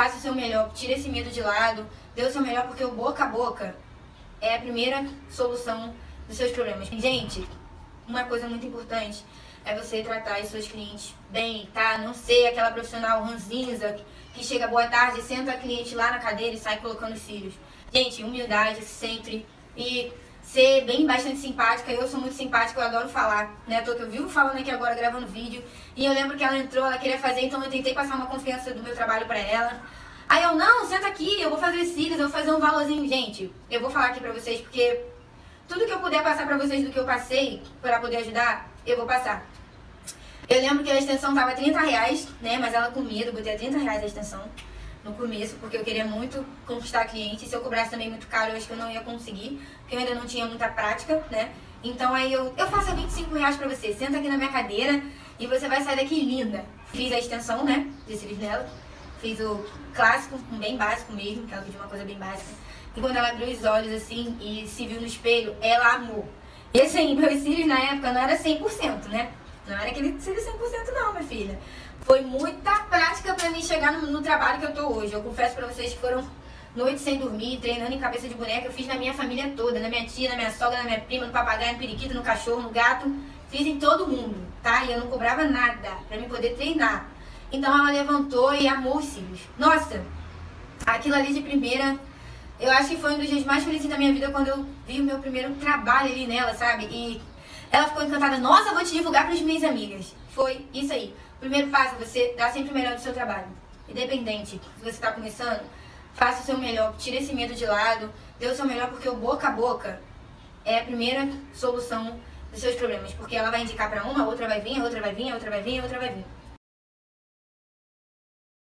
Faça o seu melhor, tire esse medo de lado, dê o seu melhor porque o boca a boca é a primeira solução dos seus problemas. Gente, uma coisa muito importante é você tratar os seus clientes bem, tá? Não ser aquela profissional ranzinza que chega boa tarde, senta a cliente lá na cadeira e sai colocando os cílios. Gente, humildade sempre e ser bem bastante simpática. Eu sou muito simpática, eu adoro falar, né? Tô que eu vivo falando aqui agora gravando vídeo. E eu lembro que ela entrou, ela queria fazer, então eu tentei passar uma confiança do meu trabalho para ela. Aí eu, não, senta aqui, eu vou fazer os cílios, eu vou fazer um valorzinho. Gente, eu vou falar aqui pra vocês porque tudo que eu puder passar pra vocês do que eu passei para poder ajudar, eu vou passar. Eu lembro que a extensão tava 30 reais, né? Mas ela com medo, botei a 30 reais a extensão no começo, porque eu queria muito conquistar cliente. Se eu cobrasse também muito caro, eu acho que eu não ia conseguir, porque eu ainda não tinha muita prática, né? Então aí eu, eu faço a 25 reais pra você. Senta aqui na minha cadeira e você vai sair daqui linda. Fiz a extensão, né? De cílios nela. Fiz o clássico, bem básico mesmo, que ela pediu uma coisa bem básica. E quando ela abriu os olhos assim e se viu no espelho, ela amou. E assim, meus cílios na época não era 100%, né? Não era aquele cílio 100% não, minha filha. Foi muita prática chegar no, no trabalho que eu tô hoje. Eu confesso pra vocês que foram noites sem dormir, treinando em cabeça de boneca. Eu fiz na minha família toda, na minha tia, na minha sogra, na minha prima, no papagaio, no periquito, no cachorro, no gato. Fiz em todo mundo, tá? E eu não cobrava nada pra me poder treinar. Então ela levantou e amou os cílios. Nossa, aquilo ali de primeira, eu acho que foi um dos dias mais felizes da minha vida quando eu vi o meu primeiro trabalho ali nela, sabe? E ela ficou encantada. Nossa, vou te divulgar para as minhas amigas. Foi isso aí. Primeiro passo você dar sempre o melhor do seu trabalho. Independente se você está começando, faça o seu melhor, tire esse medo de lado, dê o seu melhor porque o boca a boca é a primeira solução dos seus problemas. Porque ela vai indicar para uma, a outra vai vir, a outra vai vir, a outra vai vir, a outra vai vir.